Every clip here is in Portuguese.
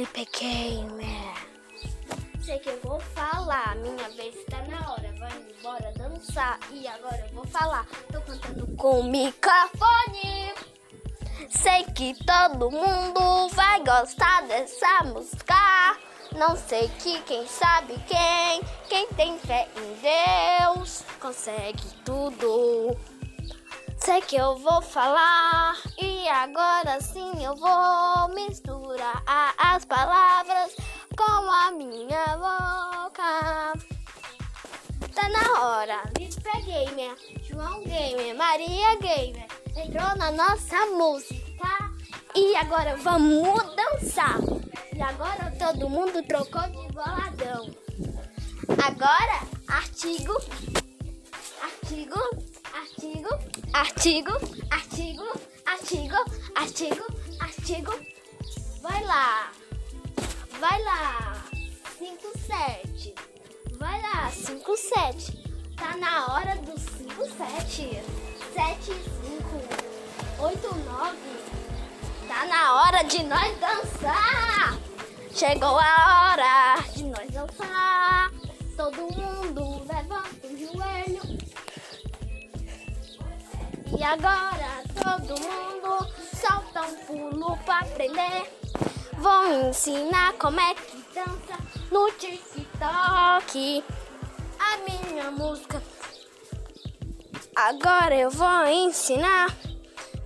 Lipe Gamer. Sei que eu vou falar, minha vez está na hora. Vai embora dançar. E agora eu vou falar. Tô cantando com microfone. Sei que todo mundo vai gostar dessa música. Não sei que quem sabe quem, quem tem fé em Deus, consegue tudo. Sei que eu vou falar e agora sim eu vou misturar as palavras com a minha boca. Tá na hora, Lispa Gamer, João Gamer, Maria Gamer. Entrou na nossa música. E agora vamos dançar. E agora todo mundo trocou de boladão. Agora, artigo, artigo, artigo, artigo, artigo, artigo, artigo, artigo. Vai lá, vai lá, 5, 7. Vai lá, 5, 7. Tá na hora do 5, 7. 7, 5, 8, 9. Tá na hora de nós dançar. Chegou a hora de nós dançar. Todo mundo levanta o joelho. E agora todo mundo solta um pulo pra aprender. Vou ensinar como é que dança no TikTok. A minha música. Agora eu vou ensinar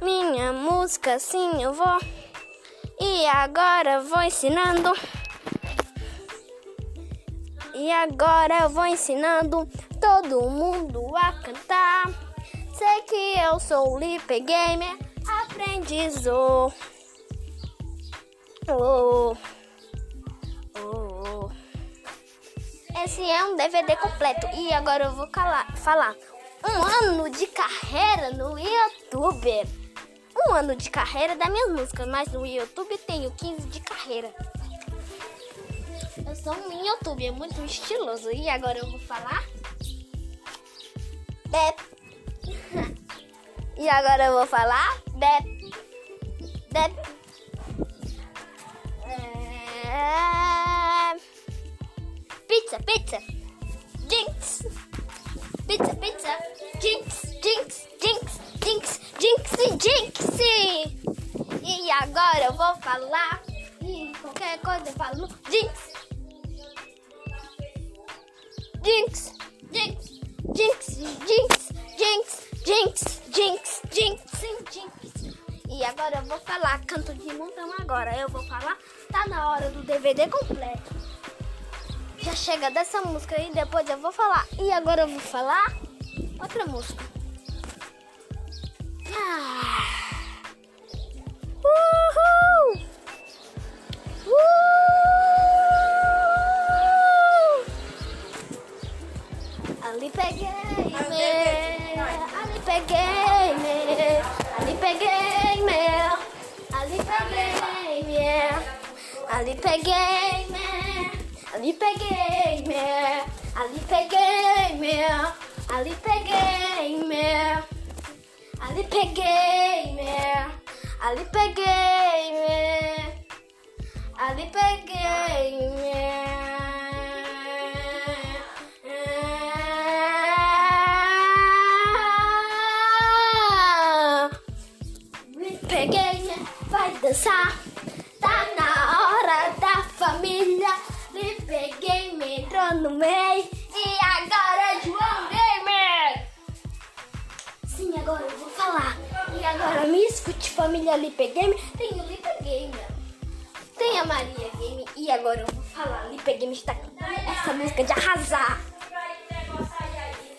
minha música, sim eu vou. E agora eu vou ensinando. E agora eu vou ensinando todo mundo a cantar. Sei que eu sou o Gamer, aprendiz. Oh, oh, oh. Esse é um DVD completo. E agora eu vou calar, falar. Um ano de carreira no YouTube. Um ano de carreira das minhas músicas, mas no YouTube tenho 15 de carreira. Eu sou um YouTube, é muito estiloso. E agora eu vou falar. Bep. E agora eu vou falar. Bep. Bep. É... Pizza, pizza. Jinx. Pizza, pizza. Jinx, jinx, jinx, jinx, jinx, jinx. E agora eu vou falar. Qualquer coisa eu falo. Jinx, jinx, jinx, jinx, jinx, falar, canto de montão agora. Eu vou falar, tá na hora do DVD completo. Já chega dessa música e depois eu vou falar. E agora eu vou falar outra música. Ah. Uhul! Uh! Ali peguei, me, ali peguei, me, ali peguei, me, Gamer. Alipay Gamer. Alipay Gamer. Alipay Gamer. Alipay Gamer. Alipay Gamer. Alipay Gamer. Alipay Gamer. No meio. E agora, João Gamer. Sim, agora eu vou falar. E agora me escute, família Lipe Game. Tem o Lipe Gamer. Tem a Maria Game. E agora eu vou falar. Lipe Game está cantando essa música de arrasar.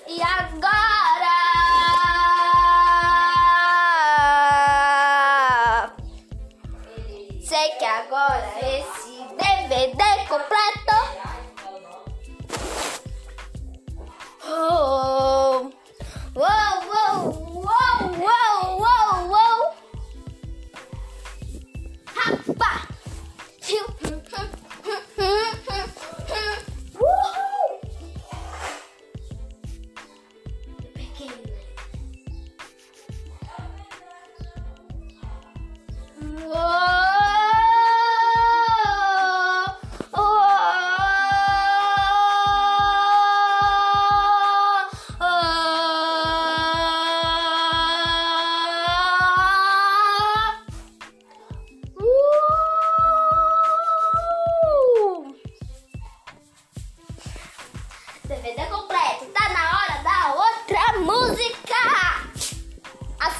E agora. Sei que agora esse DVD completo. Oh. Whoa, whoa, whoa, whoa, whoa, whoa. Hoppa. Whoa.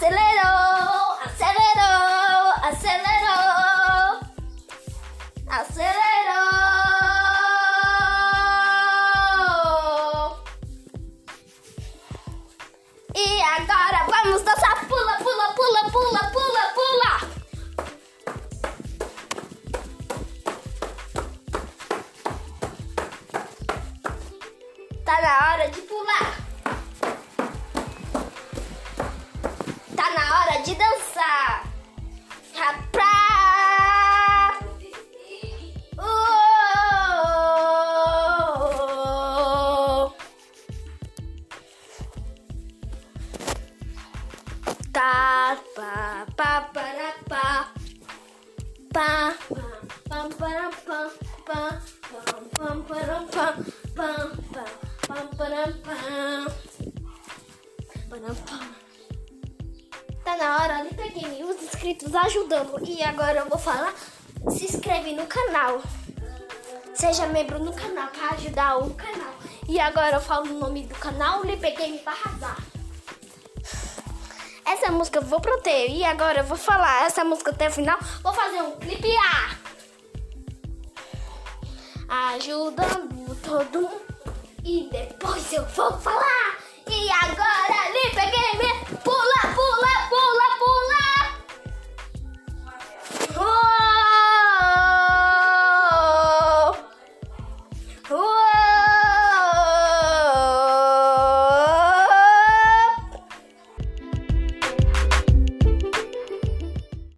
acelerou, acelerou, acelerou, acelerou. E agora vamos dançar, pula, pula, pula, pula, pula, pula. Tá na hora de pular. De dançar. Inscritos ajudando. E agora eu vou falar. Se inscreve no canal. Seja membro no canal para ajudar o canal. E agora eu falo o nome do canal, Lipe Game para arrasar. Essa música eu vou proteger. E agora eu vou falar essa música até o final. Vou fazer um clipe A. Ajudando todo mundo. E depois eu vou falar. E agora, Lipe Game